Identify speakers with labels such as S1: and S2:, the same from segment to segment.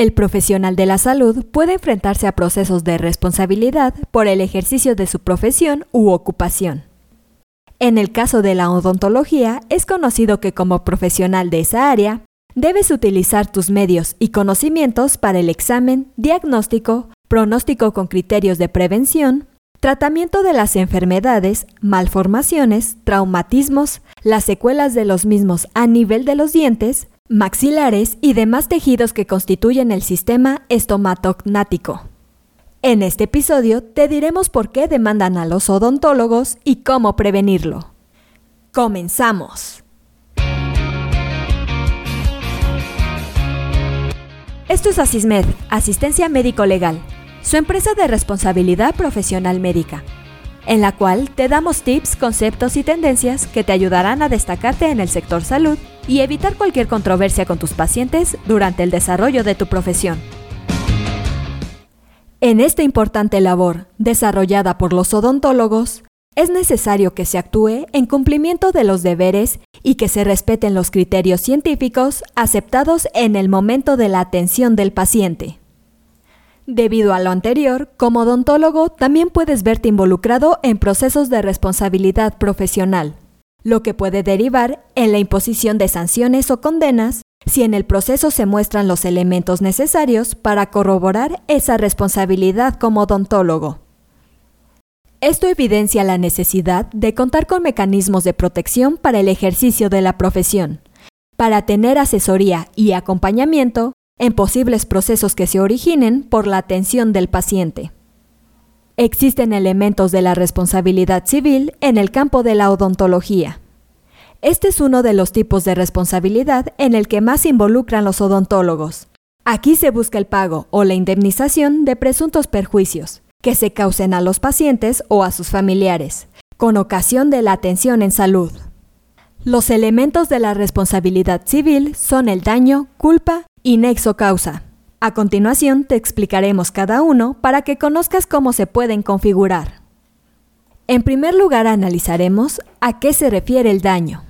S1: El profesional de la salud puede enfrentarse a procesos de responsabilidad por el ejercicio de su profesión u ocupación. En el caso de la odontología, es conocido que como profesional de esa área, debes utilizar tus medios y conocimientos para el examen, diagnóstico, pronóstico con criterios de prevención, tratamiento de las enfermedades, malformaciones, traumatismos, las secuelas de los mismos a nivel de los dientes, maxilares y demás tejidos que constituyen el sistema estomatognático. En este episodio te diremos por qué demandan a los odontólogos y cómo prevenirlo. ¡Comenzamos! Esto es Asismed, Asistencia Médico Legal, su empresa de responsabilidad profesional médica, en la cual te damos tips, conceptos y tendencias que te ayudarán a destacarte en el sector salud y evitar cualquier controversia con tus pacientes durante el desarrollo de tu profesión. En esta importante labor, desarrollada por los odontólogos, es necesario que se actúe en cumplimiento de los deberes y que se respeten los criterios científicos aceptados en el momento de la atención del paciente. Debido a lo anterior, como odontólogo también puedes verte involucrado en procesos de responsabilidad profesional, lo que puede derivar en la imposición de sanciones o condenas si en el proceso se muestran los elementos necesarios para corroborar esa responsabilidad como odontólogo. Esto evidencia la necesidad de contar con mecanismos de protección para el ejercicio de la profesión, para tener asesoría y acompañamiento en posibles procesos que se originen por la atención del paciente. Existen elementos de la responsabilidad civil en el campo de la odontología. Este es uno de los tipos de responsabilidad en el que más involucran los odontólogos. Aquí se busca el pago o la indemnización de presuntos perjuicios que se causen a los pacientes o a sus familiares, con ocasión de la atención en salud. Los elementos de la responsabilidad civil son el daño, culpa y nexo causa. A continuación te explicaremos cada uno para que conozcas cómo se pueden configurar. En primer lugar analizaremos a qué se refiere el daño.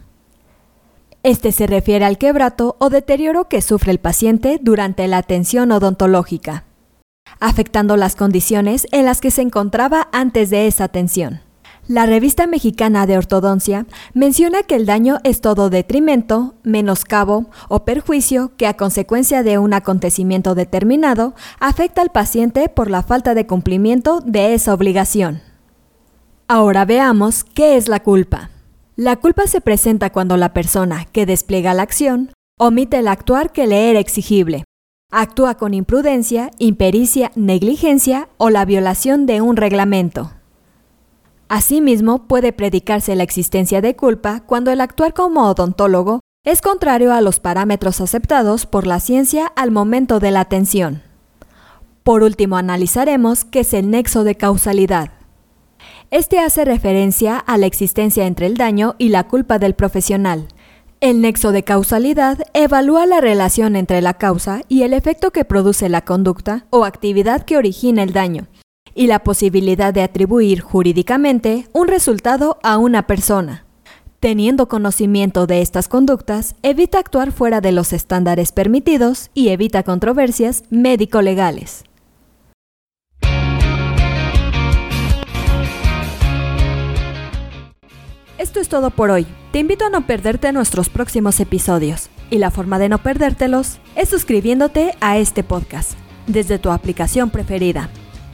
S1: Este se refiere al quebrato o deterioro que sufre el paciente durante la atención odontológica, afectando las condiciones en las que se encontraba antes de esa atención. La revista mexicana de ortodoncia menciona que el daño es todo detrimento, menoscabo o perjuicio que a consecuencia de un acontecimiento determinado afecta al paciente por la falta de cumplimiento de esa obligación. Ahora veamos qué es la culpa. La culpa se presenta cuando la persona que despliega la acción omite el actuar que le era exigible, actúa con imprudencia, impericia, negligencia o la violación de un reglamento. Asimismo, puede predicarse la existencia de culpa cuando el actuar como odontólogo es contrario a los parámetros aceptados por la ciencia al momento de la atención. Por último, analizaremos qué es el nexo de causalidad. Este hace referencia a la existencia entre el daño y la culpa del profesional. El nexo de causalidad evalúa la relación entre la causa y el efecto que produce la conducta o actividad que origina el daño, y la posibilidad de atribuir jurídicamente un resultado a una persona. Teniendo conocimiento de estas conductas, evita actuar fuera de los estándares permitidos y evita controversias médico-legales. Esto es todo por hoy. Te invito a no perderte nuestros próximos episodios. Y la forma de no perdértelos es suscribiéndote a este podcast desde tu aplicación preferida.